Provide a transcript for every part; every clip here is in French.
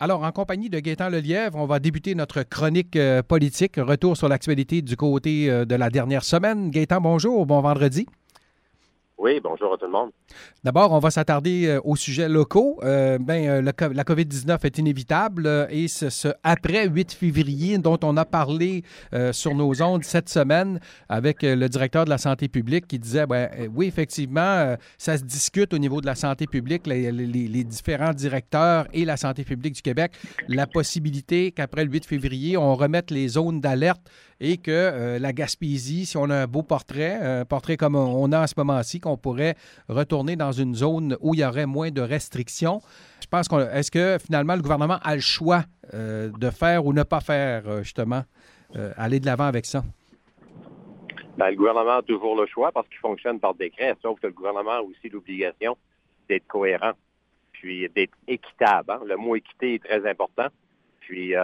Alors, en compagnie de Gaétan Lelièvre, on va débuter notre chronique euh, politique. Retour sur l'actualité du côté euh, de la dernière semaine. Gaétan, bonjour, bon vendredi. Oui, bonjour à tout le monde. D'abord, on va s'attarder euh, aux sujets locaux. Euh, ben, euh, la COVID-19 est inévitable et ce, après 8 février dont on a parlé sur nos ondes cette semaine avec le directeur de la santé publique qui disait, ben, oui, effectivement, ça se discute au niveau de la santé publique, les, les, différents directeurs et la santé publique du Québec, la possibilité qu'après le 8 février, on remette les zones d'alerte et que la Gaspésie, si on a un beau portrait, un portrait comme on a en ce moment-ci, qu'on pourrait retourner dans une zone où il y aurait moins de restrictions. Je pense qu'on. Est-ce que finalement le gouvernement a le choix euh, de faire ou ne pas faire, euh, justement, euh, aller de l'avant avec ça? Bien, le gouvernement a toujours le choix parce qu'il fonctionne par décret, sauf que le gouvernement a aussi l'obligation d'être cohérent, puis d'être équitable. Hein. Le mot équité est très important. Puis,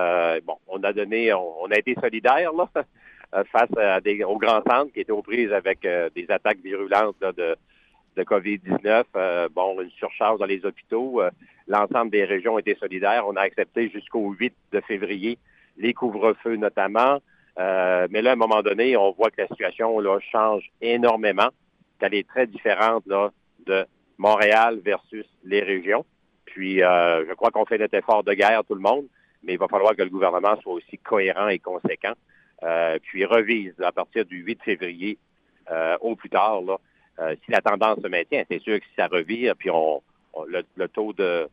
bon, on a donné, on, a été solidaire là, face à des, aux grands centres qui étaient aux prises avec des attaques virulentes de, de COVID-19, euh, bon, une surcharge dans les hôpitaux. Euh, l'ensemble des régions étaient solidaires. On a accepté jusqu'au 8 de février les couvre-feux notamment. Euh, mais là, à un moment donné, on voit que la situation là, change énormément, qu'elle est très différente là, de Montréal versus les régions. Puis, je crois qu'on fait notre effort de guerre, tout le monde, mais il va falloir que le gouvernement soit aussi cohérent et conséquent, puis revise à partir du 8 février au plus tard là, euh, si la tendance se maintient, c'est sûr que si ça revire, puis on, le, taux de,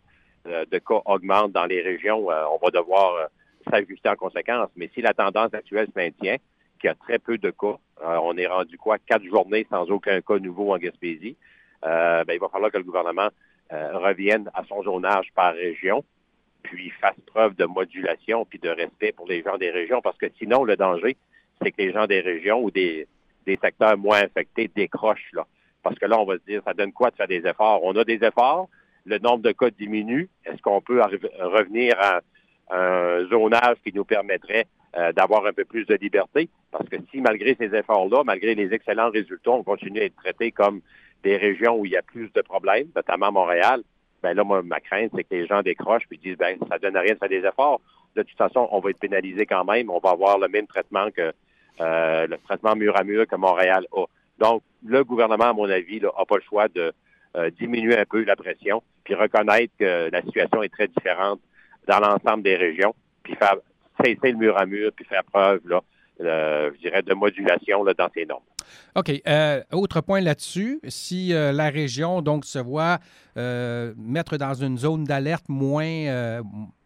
de, cas augmente dans les régions, euh, on va devoir euh, s'ajuster en conséquence. Mais si la tendance actuelle se maintient, qu'il y a très peu de cas, on est rendu quoi, quatre journées sans aucun cas nouveau en Gaspésie, ben, il va falloir que le gouvernement revienne à son zonage par région, puis fasse preuve de modulation puis de respect pour les gens des régions, parce que sinon, le danger, c'est que les gens des régions ou des, des secteurs moins infectés décrochent là. Parce que là, on va se dire, ça donne quoi de faire des efforts? On a des efforts, le nombre de cas diminue. Est-ce qu'on peut revenir à un zonage qui nous permettrait euh, d'avoir un peu plus de liberté? Parce que si, malgré ces efforts-là, malgré les excellents résultats, on continue à être traité comme des régions où il y a plus de problèmes, notamment Montréal, ben là, moi, ma crainte, c'est que les gens décrochent et disent, ben, ça donne rien de faire des efforts. De toute façon, on va être pénalisé quand même. On va avoir le même traitement que euh, le traitement mur à mur que Montréal a. Donc, le gouvernement, à mon avis, n'a pas le choix de euh, diminuer un peu la pression, puis reconnaître que la situation est très différente dans l'ensemble des régions, puis faire cesser le mur à mur, puis faire preuve, là, euh, je dirais, de modulation dans ces normes. OK. Euh, autre point là-dessus, si la région donc se voit mettre dans une zone d'alerte moins,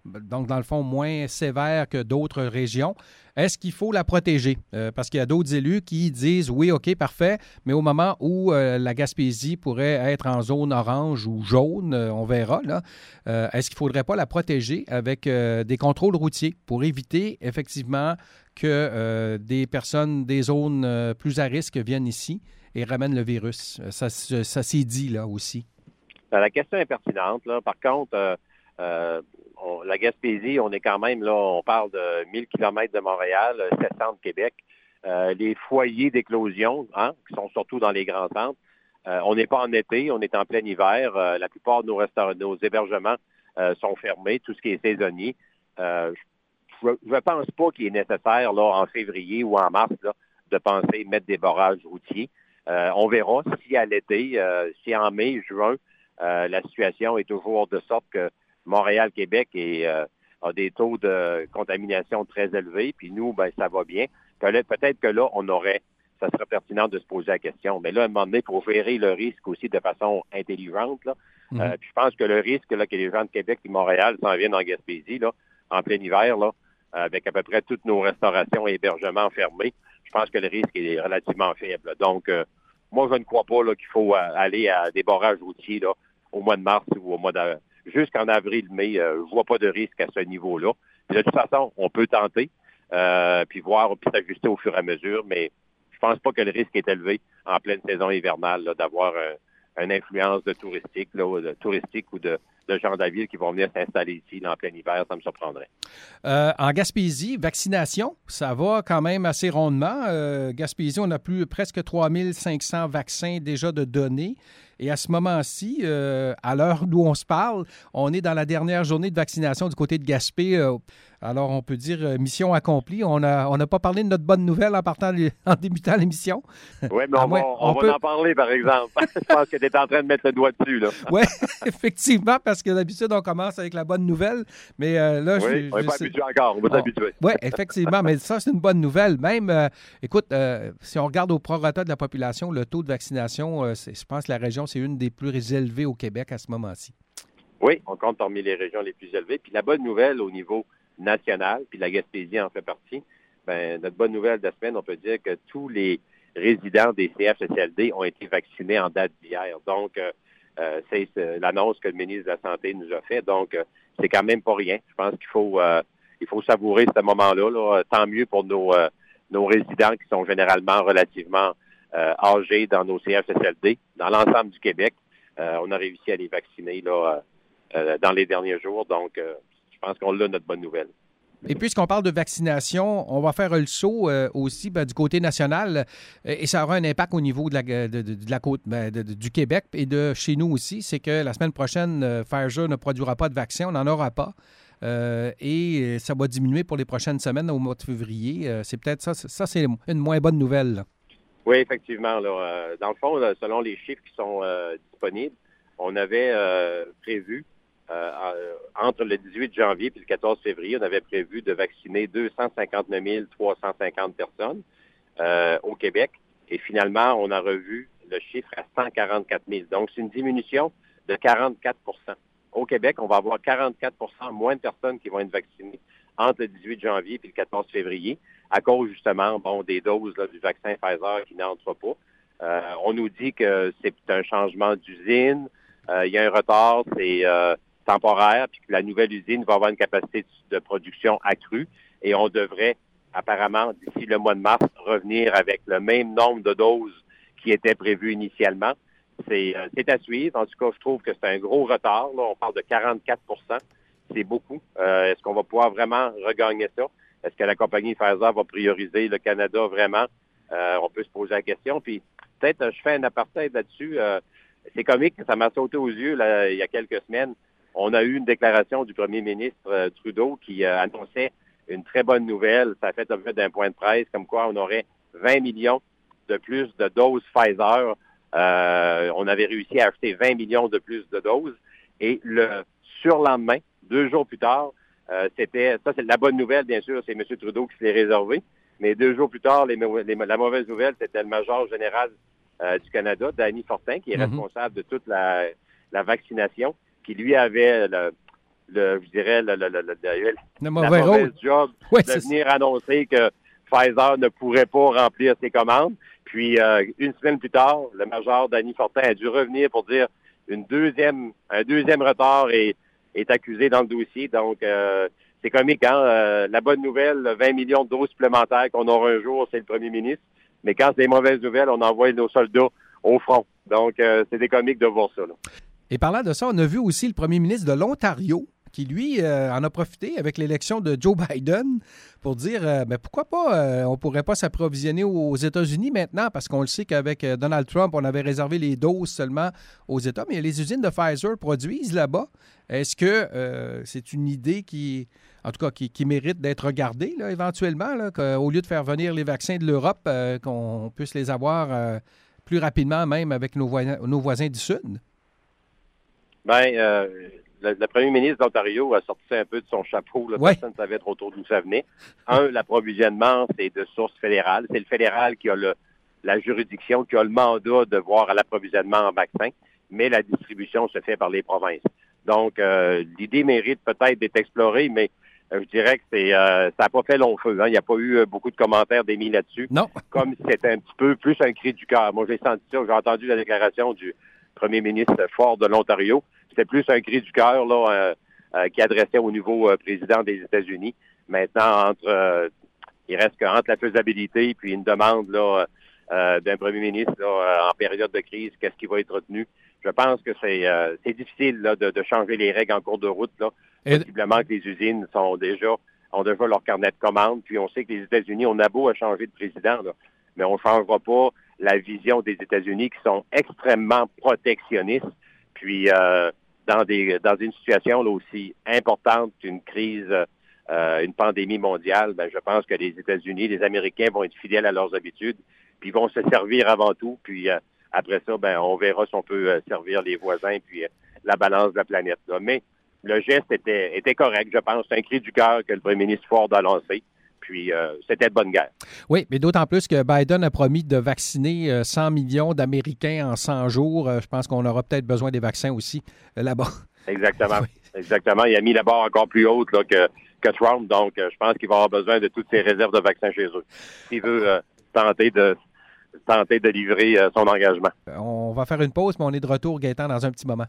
donc dans le fond moins sévère que d'autres régions, est-ce qu'il faut la protéger? Euh, parce qu'il y a d'autres élus qui disent oui, OK, parfait, mais au moment où euh, la Gaspésie pourrait être en zone orange ou jaune, euh, on verra, là, est-ce qu'il ne faudrait pas la protéger avec des contrôles routiers pour éviter effectivement que des personnes des zones plus à risque viennent ici et ramènent le virus? Ça, ça s'est dit là aussi. Ben, la question est pertinente. Par contre, la Gaspésie, on est quand même là, on parle de 1000 km de Montréal, 700 de Québec. Euh, les foyers d'éclosion, hein, qui sont surtout dans les grands centres, euh, on n'est pas en été, on est en plein hiver. Euh, la plupart de nos restaurants, hébergements sont fermés, tout ce qui est saisonnier. Ne pense pas qu'il est nécessaire là en février ou en mars de penser mettre des barrages routiers. on verra si à l'été, si en mai, juin, la situation est toujours de sorte que Montréal-Québec euh, a des taux de contamination très élevés, puis nous, ben, ça va bien. Peut-être que là, on aurait, ça serait pertinent de se poser la question. Mais là, à un moment donné, il faut gérer le risque aussi de façon intelligente. Là. Mhm. Euh, puis je pense que le risque là, que les gens de Québec et Montréal s'en viennent en Gaspésie, là, en plein hiver, là, avec à peu près toutes nos restaurations et hébergements fermés, je pense que le risque est relativement faible. Donc, euh, moi, je ne crois pas qu'il faut aller à des barrages routiers là, au mois de mars ou au mois de, jusqu'en avril-mai, euh, je vois pas de risque à ce niveau-là. De toute façon, on peut tenter, euh, puis voir, puis s'ajuster au fur et à mesure, mais je pense pas que le risque est élevé en pleine saison hivernale d'avoir une influence de touristique, là, de touristique ou de gens de qui vont venir s'installer ici en plein hiver, ça me surprendrait. Euh, en Gaspésie, vaccination, ça va quand même assez rondement. Gaspésie, on a plus presque 3500 vaccins déjà de données. Et à ce moment-ci, à l'heure d'où on se parle, on est dans la dernière journée de vaccination du côté de Gaspé. Alors, on peut dire euh, mission accomplie. On n'a on pas parlé de notre bonne nouvelle en, partant, en débutant l'émission. Oui, mais on, va, en parler, par exemple. Je pense que tu es en train de mettre le doigt dessus. Oui, effectivement, parce que d'habitude, on commence avec la bonne nouvelle. Mais euh, là, oui, je, on n'est pas habitué encore. On va s'habituer. Oui, effectivement. mais ça, c'est une bonne nouvelle. Même, euh, écoute, si on regarde au prorata de la population, le taux de vaccination, je pense que la région, c'est une des plus élevées au Québec à ce moment-ci. Oui, on compte parmi les régions les plus élevées. Puis la bonne nouvelle au niveau nationale, puis la Gaspésie en fait partie, ben, notre bonne nouvelle de la semaine, on peut dire que tous les résidents des CHSLD ont été vaccinés en date d'hier. Donc, euh, euh, c'est l'annonce que le ministre de la Santé nous a fait. Donc, euh, c'est quand même pas rien. Je pense qu'il faut faut savourer ce moment-là. Tant mieux pour nos résidents qui sont généralement relativement âgés dans nos CHSLD, dans l'ensemble du Québec. on a réussi à les vacciner là, dans les derniers jours. Donc, je pense qu'on a notre bonne nouvelle. Et puisqu'on parle de vaccination, on va faire le saut euh, aussi ben, du côté national et ça aura un impact au niveau de la, de, la côte ben, du Québec et de chez nous aussi. C'est que la semaine prochaine, euh, Pfizer ne produira pas de vaccin, on n'en aura pas. Euh, et ça va diminuer pour les prochaines semaines au mois de février. c'est peut-être ça, ça c'est une moins bonne nouvelle. Oui, effectivement. dans le fond, selon les chiffres qui sont disponibles, on avait prévu euh, entre le 18 janvier et le 14 février, on avait prévu de vacciner 259 350 personnes euh, au Québec. Et finalement, on a revu le chiffre à 144 000. Donc, c'est une diminution de 44% Au Québec, on va avoir 44% moins de personnes qui vont être vaccinées entre le 18 janvier et le 14 février, à cause justement bon, des doses du vaccin Pfizer qui n'entrent pas. Euh, on nous dit que c'est un changement d'usine, il y a un retard, c'est temporaire, puis que la nouvelle usine va avoir une capacité de production accrue et on devrait apparemment d'ici le mois de mars revenir avec le même nombre de doses qui était prévu initialement. C'est euh, à suivre. En tout cas, je trouve que c'est un gros retard. Là. On parle de 44% C'est beaucoup. Euh, est-ce qu'on va pouvoir vraiment regagner ça? Est-ce que la compagnie Pfizer va prioriser le Canada vraiment? Euh, on peut se poser la question. Puis peut-être je fais un apartheid là-dessus. c'est comique, ça m'a sauté aux yeux là, il y a quelques semaines on a eu une déclaration du premier ministre euh, Trudeau qui euh, annonçait une très bonne nouvelle. Ça a fait l'objet d'un point de presse comme quoi on aurait 20 millions de plus de doses Pfizer. Euh, on avait réussi à acheter 20 millions de plus de doses. Et le surlendemain, deux jours plus tard, c'était, ça c'est la bonne nouvelle, bien sûr, c'est M. Trudeau qui se l'est réservé. Mais deux jours plus tard, la mauvaise nouvelle, c'était le major général du Canada, Danny Fortin, qui est mm-hmm. responsable de toute la vaccination qui lui avait le, je dirais, le, le, le, le mauvais job de venir annoncer que Pfizer ne pourrait pas remplir ses commandes. Puis euh, une semaine plus tard, le major Danny Fortin a dû revenir pour dire une deuxième, un deuxième retard est, est accusé dans le dossier. Donc euh, c'est comique, hein? Euh, la bonne nouvelle, 20 millions de doses supplémentaires qu'on aura un jour, c'est le premier ministre. Mais quand c'est des mauvaises nouvelles, on envoie nos soldats au front. Donc, c'est des comiques de voir ça. Là. Et parlant de ça, on a vu aussi le premier ministre de l'Ontario qui, lui, euh, en a profité avec l'élection de Joe Biden pour dire euh, ben, pourquoi pas, euh, on pourrait pas s'approvisionner aux États-Unis maintenant, parce qu'on le sait qu'avec Donald Trump, on avait réservé les doses seulement aux États, mais les usines de Pfizer produisent là-bas. Est-ce que c'est une idée qui, en tout cas, qui, mérite d'être regardée là, éventuellement, là, qu'au lieu de faire venir les vaccins de l'Europe, qu'on puisse les avoir plus rapidement même avec nos nos voisins du Sud? Ben, euh, le, premier ministre d'Ontario a sorti un peu de son chapeau. Là, Personne ne savait trop d'où ça venait. Un, l'approvisionnement, c'est de source fédérale. C'est le fédéral qui a le, la juridiction, qui a le mandat de voir à l'approvisionnement en vaccins, mais la distribution se fait par les provinces. Donc, euh, l'idée mérite peut-être d'être explorée, mais euh, je dirais que c'est ça n'a pas fait long feu. Hein. Il n'y a pas eu beaucoup de commentaires d'émis là-dessus. Non. Comme si c'était un petit peu plus un cri du cœur. Moi, j'ai senti ça. J'ai entendu la déclaration du premier ministre fort de l'Ontario. C'était plus un cri du cœur là euh, euh, qui adressait au nouveau euh, président des États-Unis. Maintenant, entre il reste qu'entre la faisabilité puis une demande là d'un premier ministre en période de crise, qu'est-ce qui va être retenu? je pense que c'est euh, difficile de, changer les règles en cours de route. Là. Possiblement que les usines sont déjà ont déjà leur carnet de commandes. Puis on sait que les États-Unis, on a beau à changer de président, mais on ne changera pas la vision des États-Unis qui sont extrêmement protectionnistes. Puis euh, dans des dans une situation là, aussi importante qu'une crise, euh, une pandémie mondiale, ben, je pense que les États-Unis, les Américains vont être fidèles à leurs habitudes, puis vont se servir avant tout. Puis euh, après ça, ben, on verra si on peut servir les voisins, puis la balance de la planète. Là. Mais le geste était, était correct, je pense. C'est un cri du cœur que le premier ministre Ford a lancé. Puis, euh, c'était de bonne guerre. Oui, mais d'autant plus que Biden a promis de vacciner 100 euh, millions d'Américains en 100 jours. Euh, je pense qu'on aura peut-être besoin des vaccins aussi là-bas. Exactement. Exactement. Il a mis la barre encore plus haute que, que Trump. Donc, je pense qu'il va avoir besoin de toutes ces réserves de vaccins chez eux. S'il veut tenter de tenter de livrer son engagement. On va faire une pause, mais on est de retour, Gaëtan, dans un petit moment.